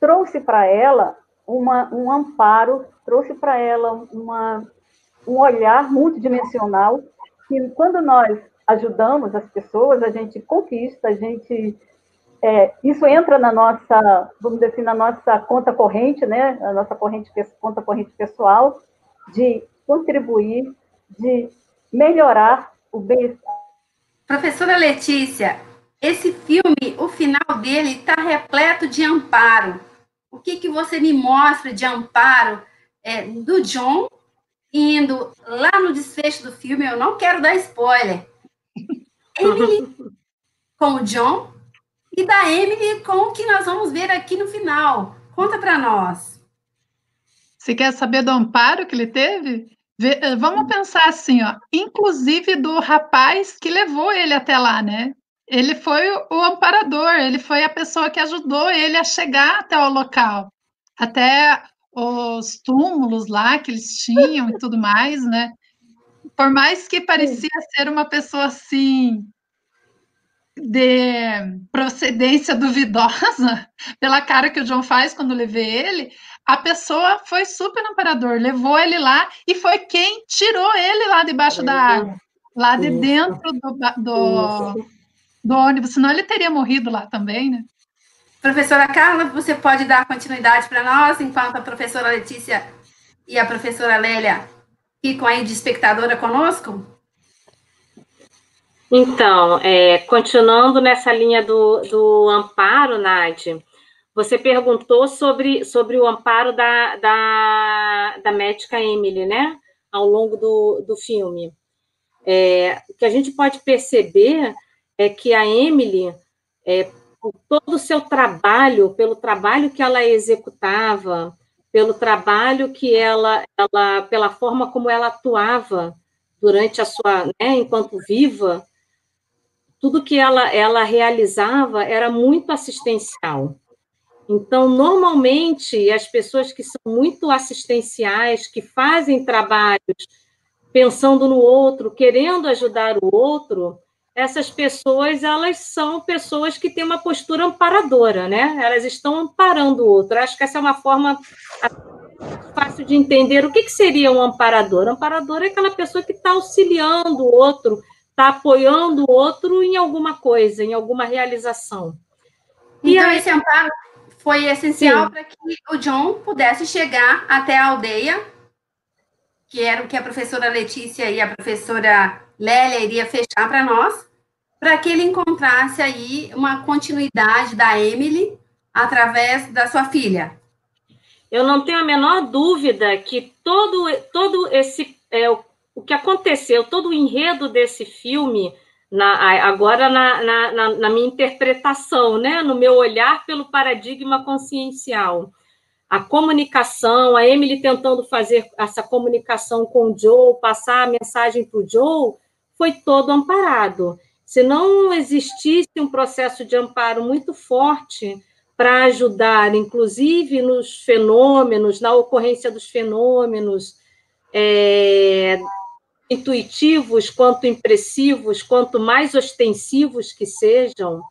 S4: trouxe para ela uma, um amparo, trouxe para ela uma, um olhar multidimensional, que quando nós ajudamos as pessoas, a gente conquista, a gente é, isso entra na nossa, vamos dizer assim, na nossa conta corrente, né? A nossa corrente, conta corrente pessoal, de contribuir, de melhorar o bem-estar.
S1: Professora Letícia, esse filme, o final dele está repleto de amparo. O que, que você me mostra de amparo é, do John indo lá no desfecho do filme? Eu não quero dar spoiler. Emily *laughs* com o John e da Emily com o que nós vamos ver aqui no final. Conta para nós.
S2: Você quer saber do amparo que ele teve? Eh, vamos pensar assim, ó, inclusive do rapaz que levou ele até lá, né? Ele foi o amparador, ele foi a pessoa que ajudou ele a chegar até o local, até os túmulos lá que eles tinham e tudo mais, né? Por mais que parecia ser uma pessoa assim de procedência duvidosa, *laughs* pela cara que o John faz quando levei ele, a pessoa foi super amparador, levou ele lá e foi quem tirou ele lá debaixo da água, lá de dentro do, do do ônibus, senão ele teria morrido lá também, né?
S1: Professora Carla, você pode dar continuidade para nós, enquanto a professora Letícia e a professora Lélia ficam aí de espectadora conosco?
S3: Então, é, continuando nessa linha do, do amparo, Nádia, você perguntou sobre, sobre o amparo da, da, da médica Emily, né? Ao longo do, do filme. É, o que a gente pode perceber é que a Emily, é, por todo o seu trabalho, pelo trabalho que ela executava, pelo trabalho que ela, ela pela forma como ela atuava durante a sua, né, enquanto viva, tudo que ela, ela realizava era muito assistencial. Então, normalmente, as pessoas que são muito assistenciais, que fazem trabalhos pensando no outro, querendo ajudar o outro, essas pessoas, elas são pessoas que têm uma postura amparadora, né? Elas estão amparando o outro. Acho que essa é uma forma fácil de entender. O que, que seria um amparador? Um amparador é aquela pessoa que está auxiliando o outro, está apoiando o outro em alguma coisa, em alguma realização.
S1: E então, aí... esse amparo foi essencial para que o John pudesse chegar até a aldeia, que era o que a professora Letícia e a professora Lélia iria fechar para nós, para que ele encontrasse aí uma continuidade da Emily através da sua filha.
S3: Eu não tenho a menor dúvida que todo, todo esse é, o, o que aconteceu, todo o enredo desse filme na, agora na, na, na, minha interpretação, né, no meu olhar pelo paradigma consciencial. A comunicação, a Emily tentando fazer essa comunicação com o Joe, passar a mensagem para o Joe, foi todo amparado. Se não existisse um processo de amparo muito forte para ajudar, inclusive nos fenômenos, na ocorrência dos fenômenos, é, intuitivos, quanto impressivos, quanto mais ostensivos que sejam,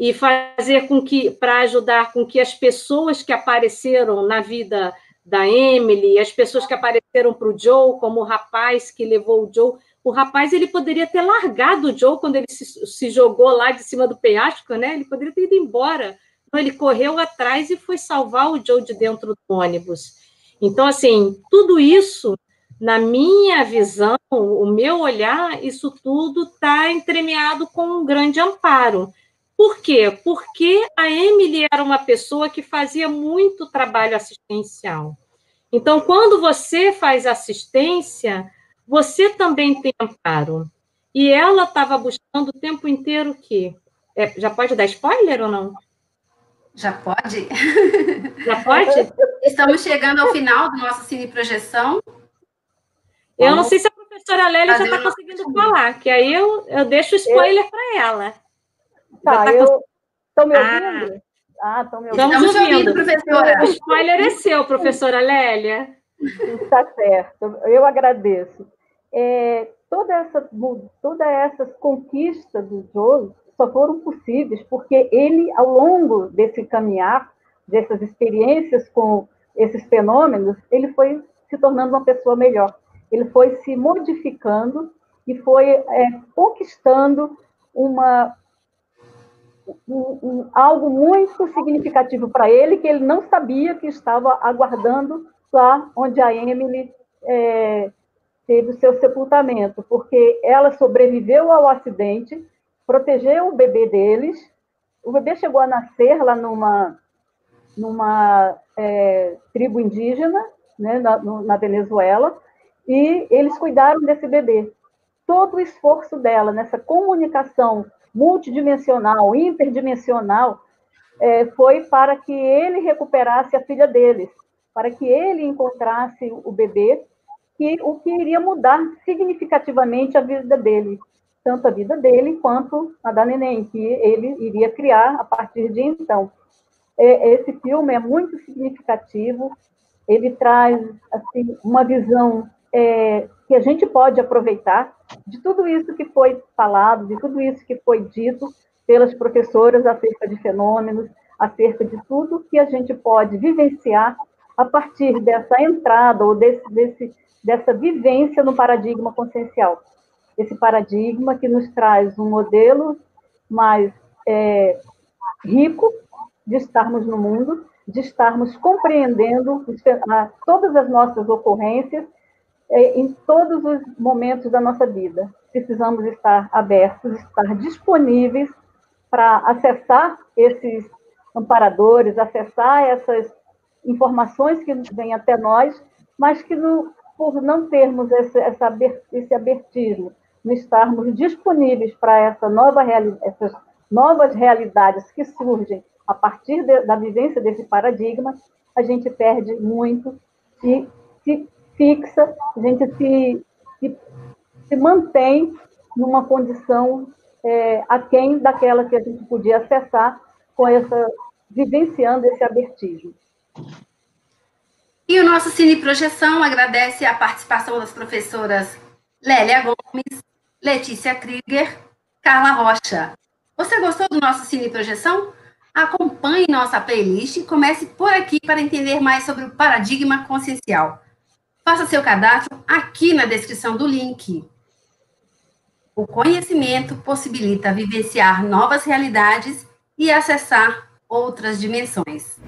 S3: e fazer com que, para ajudar com que as pessoas que apareceram na vida da Emily, as pessoas que apareceram para o Joe, como o rapaz que levou o Joe, o rapaz ele poderia ter largado o Joe quando ele se, se jogou lá de cima do penhasco, né? Ele poderia ter ido embora. Então, ele correu atrás e foi salvar o Joe de dentro do ônibus. Então, assim, tudo isso na minha visão, o meu olhar, isso tudo está entremeado com um grande amparo. Por quê? Porque a Emily era uma pessoa que fazia muito trabalho assistencial. Então, quando você faz assistência, você também tem amparo. E ela estava buscando o tempo inteiro o quê? É, já pode dar spoiler ou não?
S1: Já pode? *laughs*
S3: Já pode?
S1: Estamos chegando ao final do nosso cine projeção.
S3: Eu não sei se a professora Lélia já está conseguindo falar, que aí eu, eu deixo o spoiler eu... para ela.
S4: Tá, tá eu estou me ouvindo?
S3: Ah, estão ah, me ouvindo. Estamos ouvindo, professora. O spoiler é seu, professora Lélia.
S4: Está certo, eu agradeço. É, toda essa, todas essas conquistas do Joe só foram possíveis porque ele, ao longo desse caminhar, dessas experiências com esses fenômenos, ele foi se tornando uma pessoa melhor ele foi se modificando e foi é, conquistando uma, um, um, algo muito significativo para ele, que ele não sabia que estava aguardando lá onde a Emily é, teve o seu sepultamento, porque ela sobreviveu ao acidente, protegeu o bebê deles, o bebê chegou a nascer lá numa, numa é, tribo indígena, né, na, na Venezuela, e eles cuidaram desse bebê. Todo o esforço dela nessa comunicação multidimensional, interdimensional, é, foi para que ele recuperasse a filha deles, para que ele encontrasse o bebê, que, o que iria mudar significativamente a vida dele, tanto a vida dele quanto a da neném, que ele iria criar a partir de então. É, esse filme é muito significativo, ele traz assim, uma visão é, que a gente pode aproveitar de tudo isso que foi falado, de tudo isso que foi dito pelas professoras acerca de fenômenos, acerca de tudo que a gente pode vivenciar a partir dessa entrada ou desse, desse, dessa vivência no paradigma consciencial. Esse paradigma que nos traz um modelo mais é, rico de estarmos no mundo, de estarmos compreendendo todas as nossas ocorrências em todos os momentos da nossa vida. Precisamos estar abertos, estar disponíveis para acessar esses amparadores, acessar essas informações que vêm até nós, mas que no, por não termos esse, essa, esse abertismo, não estarmos disponíveis para essa nova essas novas realidades que surgem a partir de, da vivência desse paradigma, a gente perde muito e se fixa, a gente se, se, se mantém numa condição é, aquém daquela que a gente podia acessar com essa vivenciando esse abertismo.
S1: E o nosso Cine Projeção agradece a participação das professoras Lélia Gomes, Letícia Krieger, Carla Rocha. Você gostou do nosso Cine Projeção? Acompanhe nossa playlist e comece por aqui para entender mais sobre o paradigma consciencial. Faça seu cadastro aqui na descrição do link. O conhecimento possibilita vivenciar novas realidades e acessar outras dimensões.